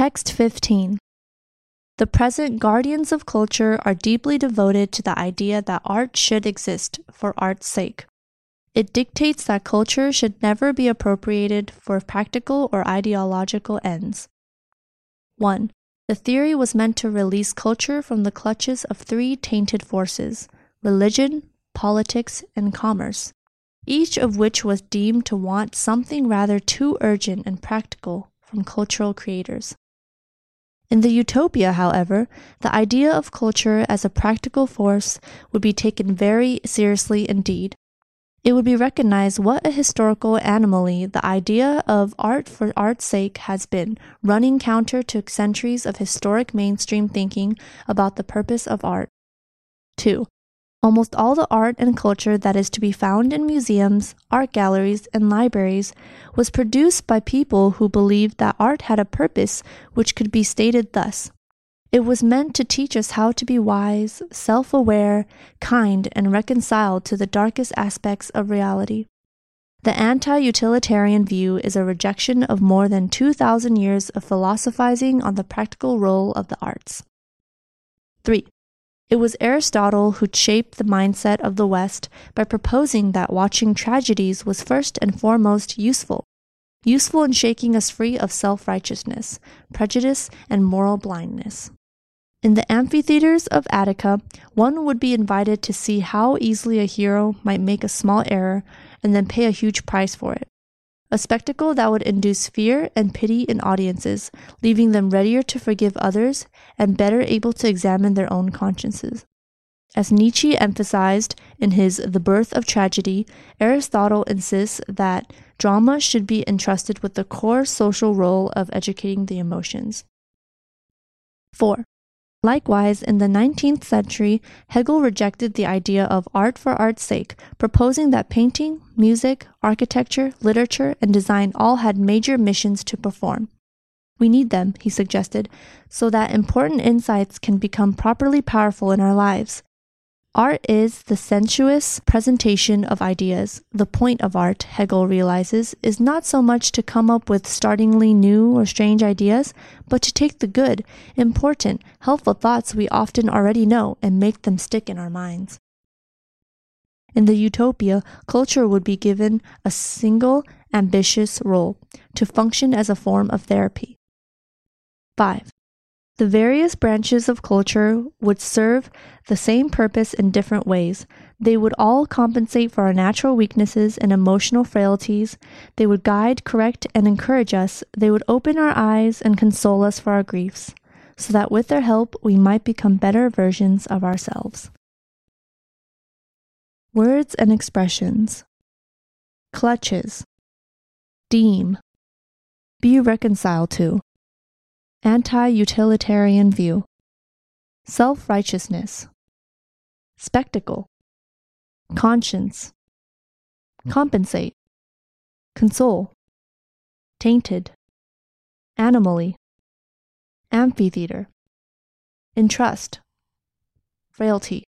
Text 15. The present guardians of culture are deeply devoted to the idea that art should exist for art's sake. It dictates that culture should never be appropriated for practical or ideological ends. 1. The theory was meant to release culture from the clutches of three tainted forces religion, politics, and commerce, each of which was deemed to want something rather too urgent and practical from cultural creators. In the utopia, however, the idea of culture as a practical force would be taken very seriously indeed. It would be recognized what a historical anomaly the idea of art for art's sake has been, running counter to centuries of historic mainstream thinking about the purpose of art. 2. Almost all the art and culture that is to be found in museums, art galleries, and libraries was produced by people who believed that art had a purpose which could be stated thus It was meant to teach us how to be wise, self aware, kind, and reconciled to the darkest aspects of reality. The anti utilitarian view is a rejection of more than 2,000 years of philosophizing on the practical role of the arts. 3. It was Aristotle who shaped the mindset of the West by proposing that watching tragedies was first and foremost useful, useful in shaking us free of self righteousness, prejudice, and moral blindness. In the amphitheaters of Attica, one would be invited to see how easily a hero might make a small error and then pay a huge price for it a spectacle that would induce fear and pity in audiences, leaving them readier to forgive others and better able to examine their own consciences. As Nietzsche emphasized in his The Birth of Tragedy, Aristotle insists that drama should be entrusted with the core social role of educating the emotions. 4. Likewise, in the 19th century, Hegel rejected the idea of art for art's sake, proposing that painting, music, architecture, literature, and design all had major missions to perform. We need them, he suggested, so that important insights can become properly powerful in our lives. Art is the sensuous presentation of ideas. The point of art, Hegel realizes, is not so much to come up with startlingly new or strange ideas, but to take the good, important, helpful thoughts we often already know and make them stick in our minds. In the utopia, culture would be given a single, ambitious role to function as a form of therapy. 5. The various branches of culture would serve the same purpose in different ways. They would all compensate for our natural weaknesses and emotional frailties. They would guide, correct, and encourage us. They would open our eyes and console us for our griefs, so that with their help we might become better versions of ourselves. Words and expressions clutches, deem, be reconciled to anti utilitarian view, self righteousness, spectacle, conscience, compensate, console, tainted, anomaly, amphitheater, entrust, frailty.